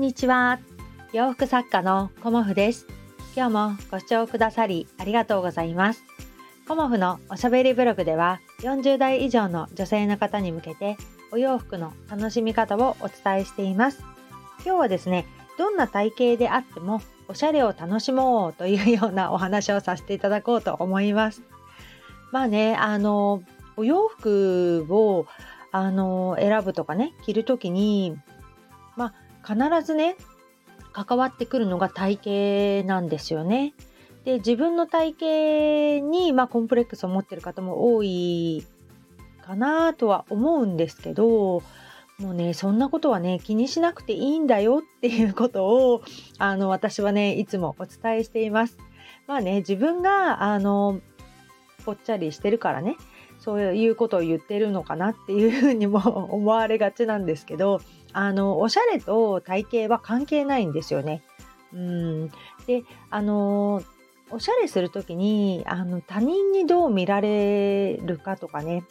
んにちは。洋服作家のコモフです。今日もご視聴くださりありがとうございます。コモフのおしゃべりブログでは40代以上の女性の方に向けてお洋服の楽しみ方をお伝えしています。今日はですねどんな体型であってもおしゃれを楽しもうというようなお話をさせていただこうと思います。まあねあのお洋服をあの選ぶとかね着る時にまあ必ずね関わってくるのが体型なんですよね。で自分の体型に、まあ、コンプレックスを持ってる方も多いかなとは思うんですけどもうねそんなことはね気にしなくていいんだよっていうことをあの私はねいつもお伝えしています。まあね自分があのぽっちゃりしてるからねそういうことを言ってるのかなっていうふうにも思われがちなんですけどあのおしゃれと体型は関係ないんですよね。うんであのおしゃれする時にあの他人にどう見られるかとかね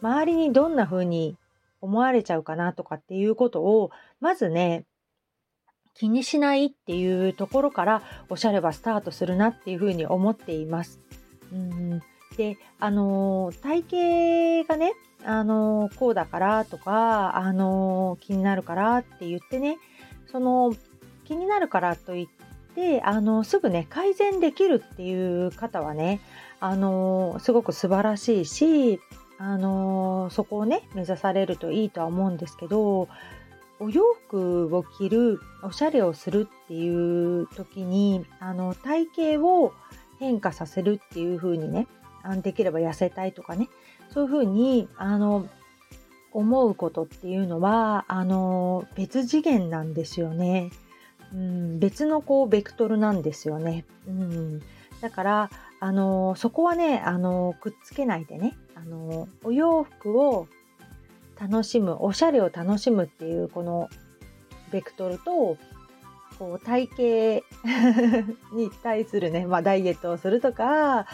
周りにどんな風に思われちゃうかなとかっていうことをまずね気にしないっていうところからおしゃれはスタートするなっていうふうに思っています。うんであの体型がねあのこうだからとかあの気になるからって言ってねその気になるからといってあのすぐね改善できるっていう方はねあのすごく素晴らしいしあのそこをね目指されるといいとは思うんですけどお洋服を着るおしゃれをするっていう時にあの体型を変化させるっていう風にねできれば痩せたいとかねそういうふうにあの思うことっていうのはあの別次元なんですよね。うん、別のこうベクトルなんですよね。うん、だからあのそこはねあのくっつけないでねあのお洋服を楽しむおしゃれを楽しむっていうこのベクトルとこう体型 に対するね、まあ、ダイエットをするとか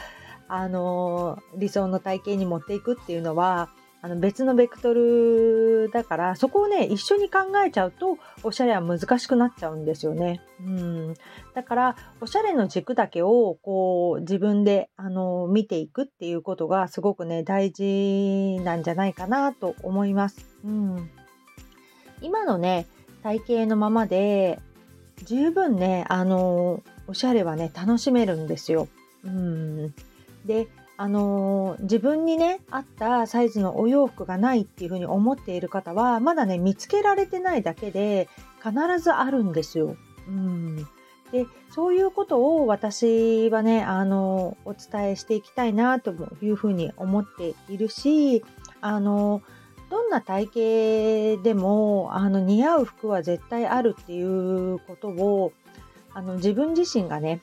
あの理想の体型に持っていくっていうのはあの別のベクトルだからそこをね一緒に考えちゃうとおしゃれは難しくなっちゃうんですよね。うん、だからおしゃれの軸だけをこう自分であの見ていくっていうことがすごくね大事なんじゃないかなと思います。うん、今のね体型のままで十分ねあのおしゃれはね楽しめるんですよ。うんであのー、自分にね合ったサイズのお洋服がないっていうふうに思っている方はまだね見つけられてないだけで必ずあるんですよ。うんでそういうことを私はねあのお伝えしていきたいなというふうに思っているしあのどんな体型でもあの似合う服は絶対あるっていうことをあの自分自身がね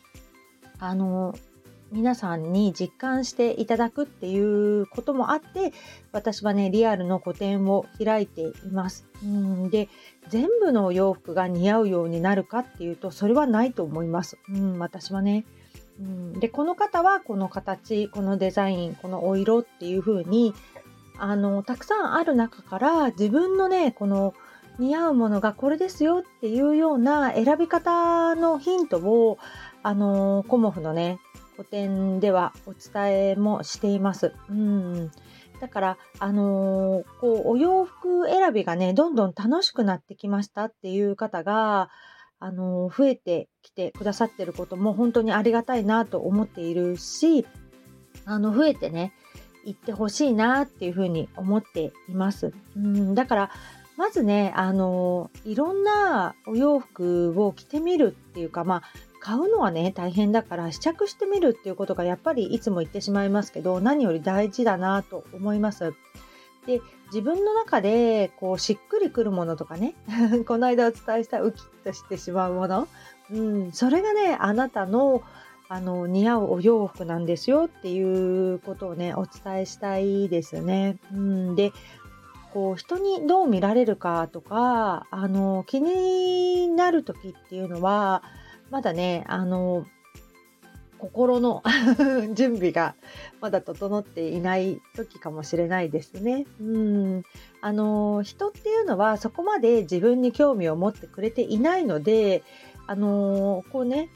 あの皆さんに実感していただくっていうこともあって私はねリアルの個展を開いています。うんで全部のお洋服が似合うようになるかっていうとそれはないと思います。うん、私はね。うん、でこの方はこの形このデザインこのお色っていう風にあのたくさんある中から自分のねこの似合うものがこれですよっていうような選び方のヒントをあのコモフのね個展ではお伝えもしています。うんだから、あのー、こう、お洋服選びがね、どんどん楽しくなってきましたっていう方が、あのー、増えてきてくださってることも本当にありがたいなと思っているし、あの、増えてね、行ってほしいなっていうふうに思っています。うん、だから、まずね、あのいろんなお洋服を着てみるっていうか、まあ、買うのはね大変だから試着してみるっていうことがやっぱりいつも言ってしまいますけど何より大事だなと思います。で自分の中でこうしっくりくるものとかね この間お伝えしたウキッとしてしまうもの、うん、それがねあなたのあの似合うお洋服なんですよっていうことをねお伝えしたいですね。うん、でこう人にどう見られるかとかあの気になる時っていうのはまだね、あの、心の 準備がまだ整っていない時かもしれないですね。うんあの人っていうのはそこまで自分に興味を持ってくれていないのであのこうね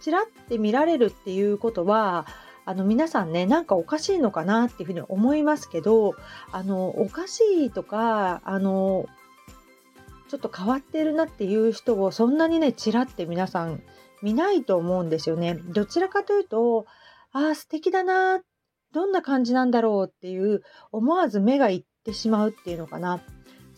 ちらって見られるっていうことはあの皆さんねなんかおかしいのかなっていうふうに思いますけどあのおかしいとかあのちょっと変わってるなっていう人をそんなにねちらって皆さん見ないと思うんですよね。どちらかというとああ素敵だなどんな感じなんだろうっていう思わず目がいってしまうっていうのかな。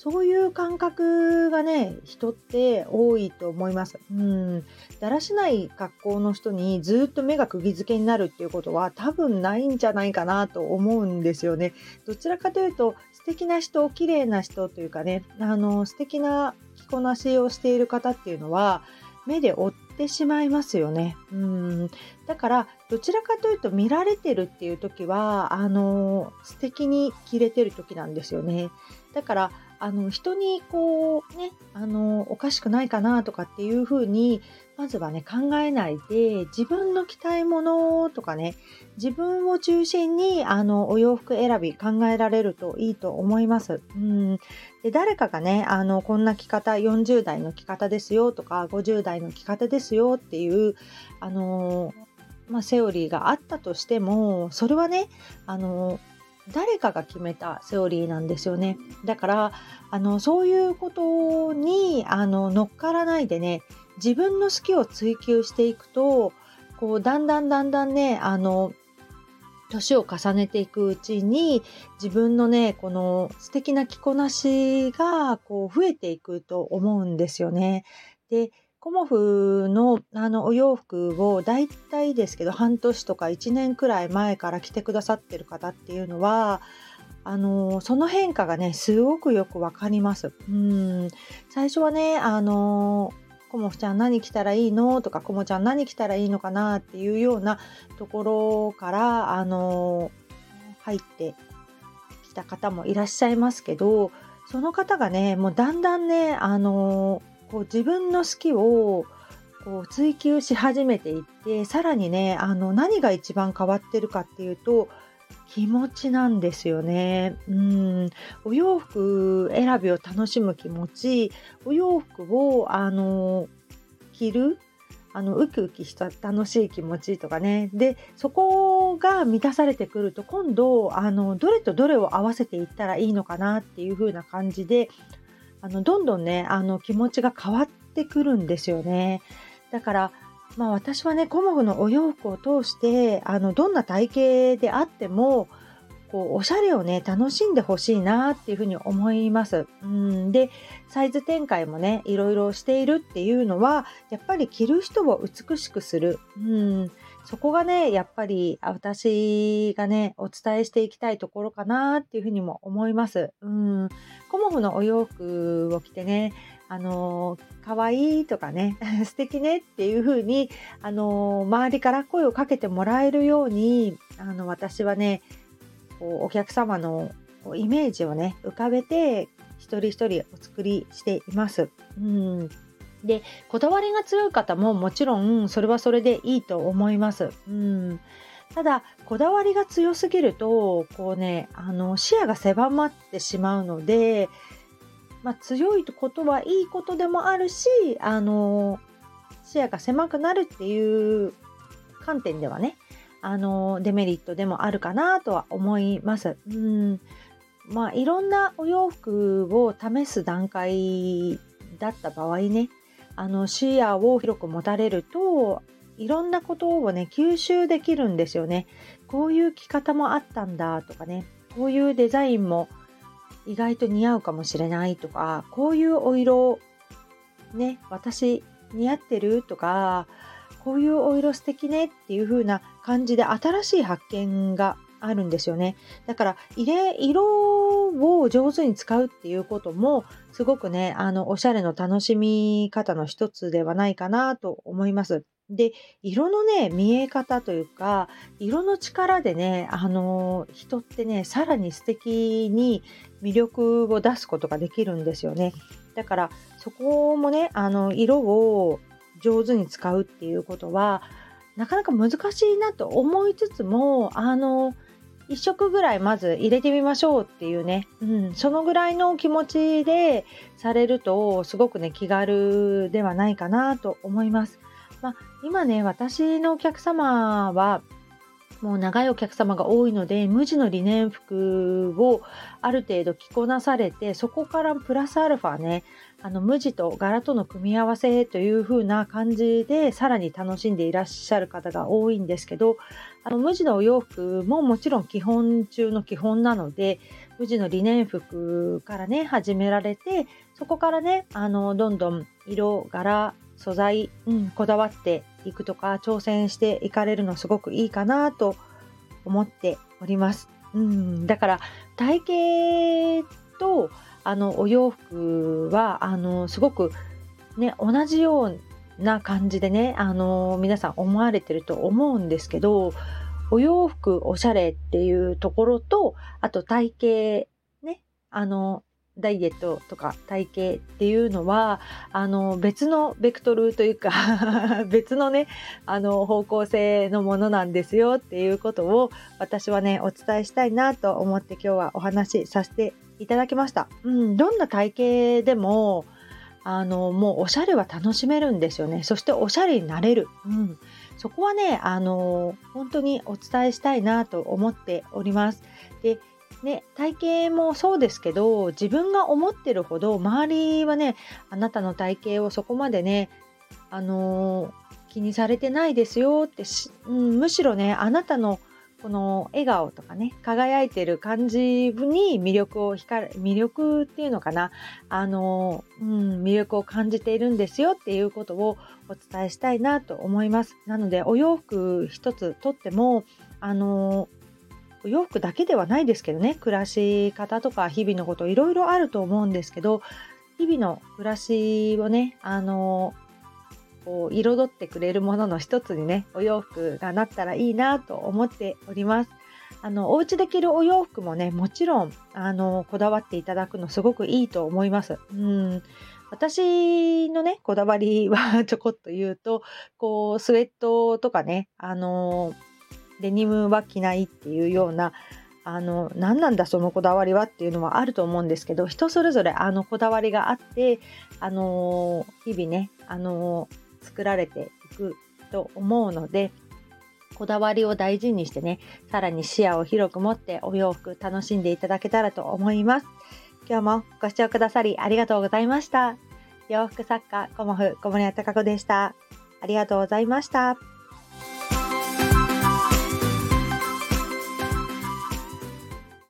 そういう感覚がね、人って多いと思います。うん。だらしない学校の人にずっと目が釘付けになるっていうことは多分ないんじゃないかなと思うんですよね。どちらかというと素敵な人、綺麗な人というかね、あの、素敵な着こなしをしている方っていうのは、目で追ってしまいますよね。うんだからどちらかというと見られてるっていう時はあの素敵に着れてる時なんですよね。だからあの人にこうねあのおかしくないかなとかっていうふうにまずはね考えないで自分の着たいものとかね自分を中心にあのお洋服選び考えられるといいと思います。うんで誰かがねあのこんな着方40代の着方ですよとか50代の着方ですよっていうあのまあ、セオリーがあったとしてもそれはねあの誰かが決めたセオリーなんですよね。だからあのそういうことにあの乗っからないでね自分の好きを追求していくとこうだんだんだんだんねあの年を重ねていくうちに自分のねこの素敵な着こなしがこう増えていくと思うんですよね。でコモフのあのお洋服を大体ですけど半年とか1年くらい前から着てくださってる方っていうのはあのその変化がねすごくよくわかります。うん最初はねあのコモフちゃん何着たらいいの？とかコモちゃん何着たらいいのかなっていうようなところからあの入ってきた方もいらっしゃいますけどその方がねもうだんだんねあのこう自分の好きをこう追求し始めていってさらにねあの何が一番変わってるかっていうと気持ちなんですよね。うんお洋服選びを楽しむ気持ちお洋服をあの着るあのウキウキした楽しい気持ちとかねでそこが満たされてくると今度あのどれとどれを合わせていったらいいのかなっていう風な感じであのどんどんねあの気持ちが変わってくるんですよね。だからまあ私はねコモフのお洋服を通してあのどんな体型であってもこうおしゃれをね楽しんでほしいなっていうふうに思います。うんでサイズ展開もねいろいろしているっていうのはやっぱり着る人を美しくする。うんそこがねやっぱり私がねお伝えしていきたいところかなっていうふうにも思います。うんコモフのお洋服を着てねあの可愛いとかね 素敵ねっていう風にあの周りから声をかけてもらえるようにあの私はねこうお客様のこうイメージをね浮かべて一人一人お作りしています。うんでこだわりが強い方ももちろんそれはそれでいいと思います。うんただこだわりが強すぎるとこうねあの視野が狭まってしまうので、まあ、強いことはいいことでもあるしあの視野が狭くなるっていう観点ではねあのデメリットでもあるかなとは思います。うんまあいろんなお洋服を試す段階だった場合ねあの視野を広く持たれるといろんなことをね吸収できるんですよね。こういう着方もあったんだとかねこういうデザインも意外と似合うかもしれないとかこういうお色ね私似合ってるとかこういうお色素敵ねっていう風な感じで新しい発見があるんですよね。だから色を上手に使うっていうこともすごくねあのおしゃれの楽しみ方の一つではないかなと思います。で色のね見え方というか色の力でねあの人ってねさらに素敵に魅力を出すことができるんですよねだからそこもねあの色を上手に使うっていうことはなかなか難しいなと思いつつもあの1色ぐらいまず入れてみましょうっていうね、うん、そのぐらいの気持ちでされるとすごくね気軽ではないかなと思います。まあ、今ね私のお客様はもう長いお客様が多いので無地のリネン服をある程度着こなされてそこからプラスアルファねあの無地と柄との組み合わせという風な感じでさらに楽しんでいらっしゃる方が多いんですけどあの無地のお洋服ももちろん基本中の基本なので無地のリネン服からね始められてそこからねあのどんどん色柄素材、うん、こだわっていくとか挑戦していかれるのすごくいいかなと思っております。うん、だから体型とあのお洋服はあのすごくね同じような感じでねあの皆さん思われてると思うんですけどお洋服おしゃれっていうところとあと体型ねあのダイエットとか体型っていうのはあの別のベクトルというか 別のねあの方向性のものなんですよっていうことを私はねお伝えしたいなと思って今日はお話しさせていただきました。うん、どんな体型でもあのもうおしゃれは楽しめるんですよね。そしておしゃれになれる。うん、そこはねあの本当にお伝えしたいなと思っております。でね、体型もそうですけど自分が思ってるほど周りはねあなたの体型をそこまでね、あの、気にされてないですよってうん、むしろねあなたのこの笑顔とかね輝いてる感じに魅力を光る魅力っていうのかな。あの、うん、魅力を感じているんですよっていうことをお伝えしたいなと思います。なのでお洋服一つとってもあのお洋服だけではないですけどね。暮らし方とか日々のこといろいろあると思うんですけど日々の暮らしをねあのこう彩ってくれるものの一つにねお洋服がなったらいいなと思っております。あのお家で着るお洋服もねもちろんあのこだわっていただくのすごくいいと思います。うん私のねこだわりはちょこっと言うとこうスウェットとかねあのデニムは着ないっていうようなあの何なんだそのこだわりはっていうのはあると思うんですけど人それぞれあのこだわりがあってあの日々ねあの作られていくと思うのでこだわりを大事にしてねさらに視野を広く持ってお洋服楽しんでいただけたらと思います。今日もご視聴くださりありがとうございました。洋服作家コモフ小森屋隆子でした。ありがとうございました。